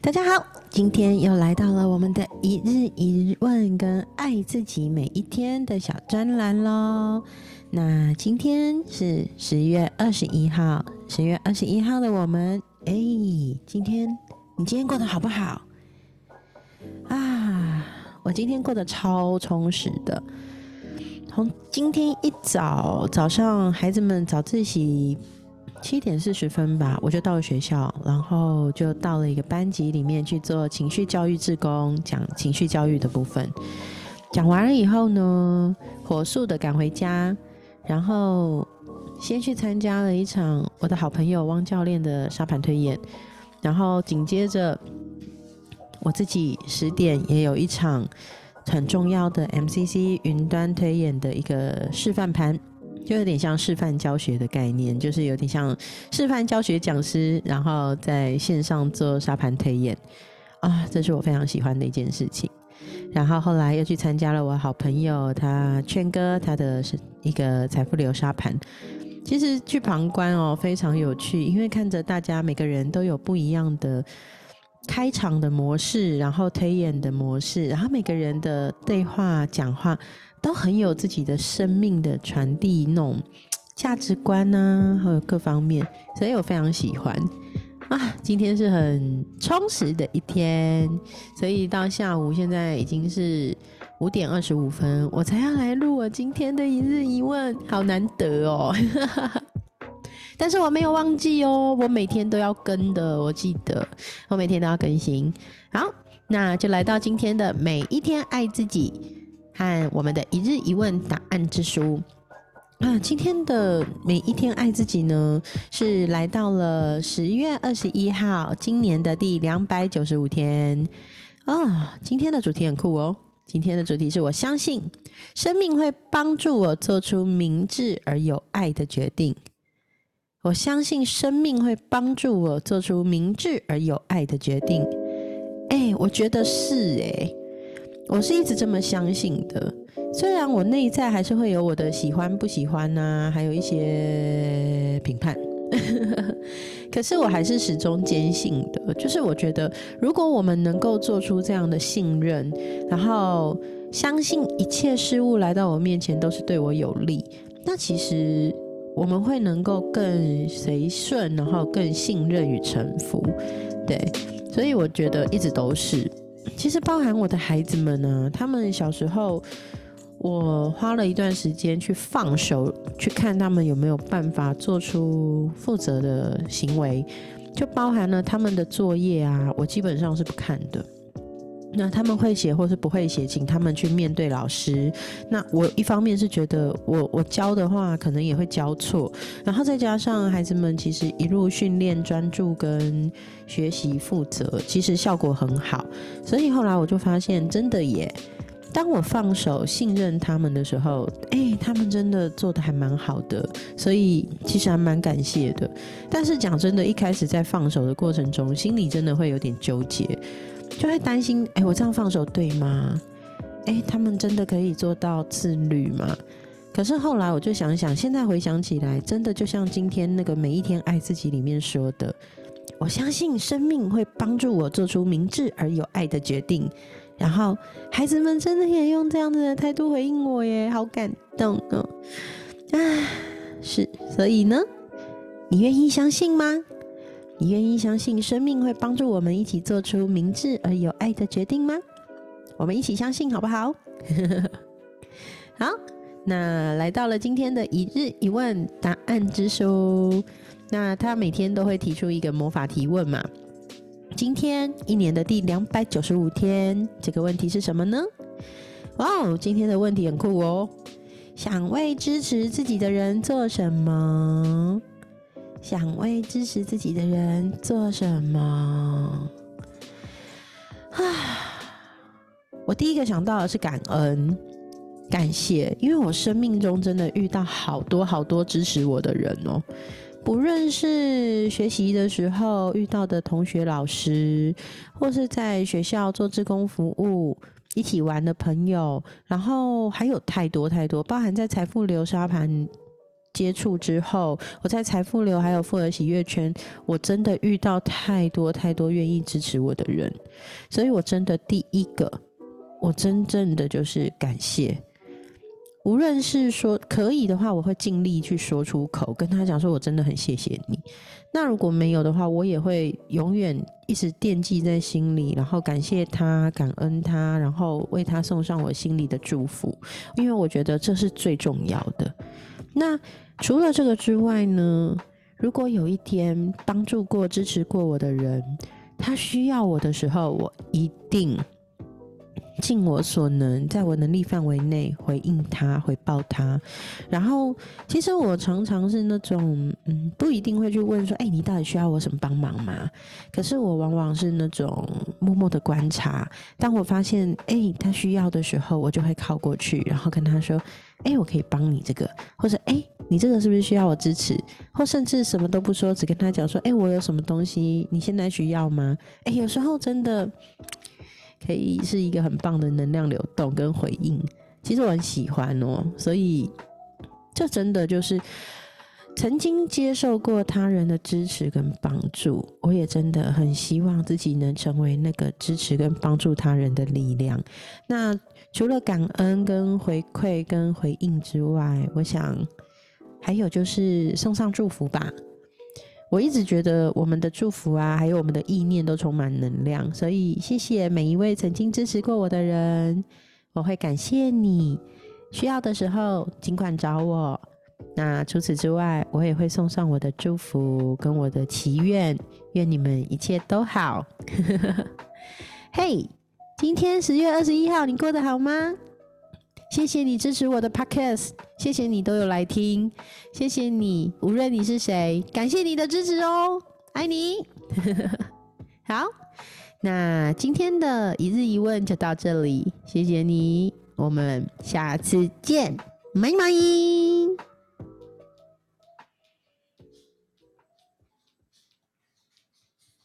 大家好，今天又来到了我们的一日一问跟爱自己每一天的小专栏喽。那今天是十月二十一号，十月二十一号的我们，哎，今天你今天过得好不好？啊，我今天过得超充实的。从今天一早早上，孩子们早自习。七点四十分吧，我就到了学校，然后就到了一个班级里面去做情绪教育志工，讲情绪教育的部分。讲完了以后呢，火速的赶回家，然后先去参加了一场我的好朋友汪教练的沙盘推演，然后紧接着我自己十点也有一场很重要的 MCC 云端推演的一个示范盘。就有点像示范教学的概念，就是有点像示范教学讲师，然后在线上做沙盘推演啊，这是我非常喜欢的一件事情。然后后来又去参加了我好朋友他劝哥他的一个财富流沙盘。其实去旁观哦，非常有趣，因为看着大家每个人都有不一样的开场的模式，然后推演的模式，然后每个人的对话讲话。都很有自己的生命的传递那种价值观呐，还有各方面，所以我非常喜欢啊。今天是很充实的一天，所以到下午现在已经是五点二十五分，我才要来录我今天的一日一问，好难得哦。但是我没有忘记哦，我每天都要跟的，我记得我每天都要更新。好，那就来到今天的每一天爱自己。和我们的一日一问答案之书啊，今天的每一天爱自己呢，是来到了十月二十一号，今年的第两百九十五天啊。今天的主题很酷哦，今天的主题是我相信生命会帮助我做出明智而有爱的决定。我相信生命会帮助我做出明智而有爱的决定。哎，我觉得是哎。我是一直这么相信的，虽然我内在还是会有我的喜欢不喜欢呐，还有一些评判，可是我还是始终坚信的，就是我觉得如果我们能够做出这样的信任，然后相信一切事物来到我面前都是对我有利，那其实我们会能够更随顺，然后更信任与臣服，对，所以我觉得一直都是。其实包含我的孩子们呢，他们小时候，我花了一段时间去放手，去看他们有没有办法做出负责的行为，就包含了他们的作业啊，我基本上是不看的。那他们会写或是不会写，请他们去面对老师。那我一方面是觉得，我我教的话可能也会教错，然后再加上孩子们其实一路训练专注跟学习负责，其实效果很好。所以后来我就发现，真的耶，当我放手信任他们的时候，哎，他们真的做的还蛮好的。所以其实还蛮感谢的。但是讲真的，一开始在放手的过程中，心里真的会有点纠结。就会担心，哎，我这样放手对吗？哎，他们真的可以做到自律吗？可是后来我就想想，现在回想起来，真的就像今天那个每一天爱自己里面说的，我相信生命会帮助我做出明智而有爱的决定。然后孩子们真的也用这样子的态度回应我耶，好感动哦！啊，是，所以呢，你愿意相信吗？你愿意相信生命会帮助我们一起做出明智而有爱的决定吗？我们一起相信好不好？好，那来到了今天的一日一问答案之书。那他每天都会提出一个魔法提问嘛？今天一年的第两百九十五天，这个问题是什么呢？哇哦，今天的问题很酷哦！想为支持自己的人做什么？想为支持自己的人做什么？啊！我第一个想到的是感恩、感谢，因为我生命中真的遇到好多好多支持我的人哦。不论是学习的时候遇到的同学、老师，或是在学校做志工服务一起玩的朋友，然后还有太多太多，包含在财富流沙盘。接触之后，我在财富流还有富而喜悦圈，我真的遇到太多太多愿意支持我的人，所以我真的第一个，我真正的就是感谢。无论是说可以的话，我会尽力去说出口，跟他讲说我真的很谢谢你。那如果没有的话，我也会永远一直惦记在心里，然后感谢他，感恩他，然后为他送上我心里的祝福，因为我觉得这是最重要的。那除了这个之外呢？如果有一天帮助过、支持过我的人，他需要我的时候，我一定。尽我所能，在我能力范围内回应他、回报他。然后，其实我常常是那种，嗯，不一定会去问说，哎，你到底需要我什么帮忙吗？可是我往往是那种默默的观察。当我发现，哎，他需要的时候，我就会靠过去，然后跟他说，哎，我可以帮你这个，或者，哎，你这个是不是需要我支持？或甚至什么都不说，只跟他讲说，哎，我有什么东西，你现在需要吗？哎，有时候真的。可以是一个很棒的能量流动跟回应，其实我很喜欢哦，所以这真的就是曾经接受过他人的支持跟帮助，我也真的很希望自己能成为那个支持跟帮助他人的力量。那除了感恩跟回馈跟回应之外，我想还有就是送上祝福吧。我一直觉得我们的祝福啊，还有我们的意念都充满能量，所以谢谢每一位曾经支持过我的人，我会感谢你。需要的时候尽管找我。那除此之外，我也会送上我的祝福跟我的祈愿，愿你们一切都好。嘿，今天十月二十一号，你过得好吗？谢谢你支持我的 podcast，谢谢你都有来听，谢谢你，无论你是谁，感谢你的支持哦，爱你。好，那今天的一日一问就到这里，谢谢你，我们下次见，拜拜。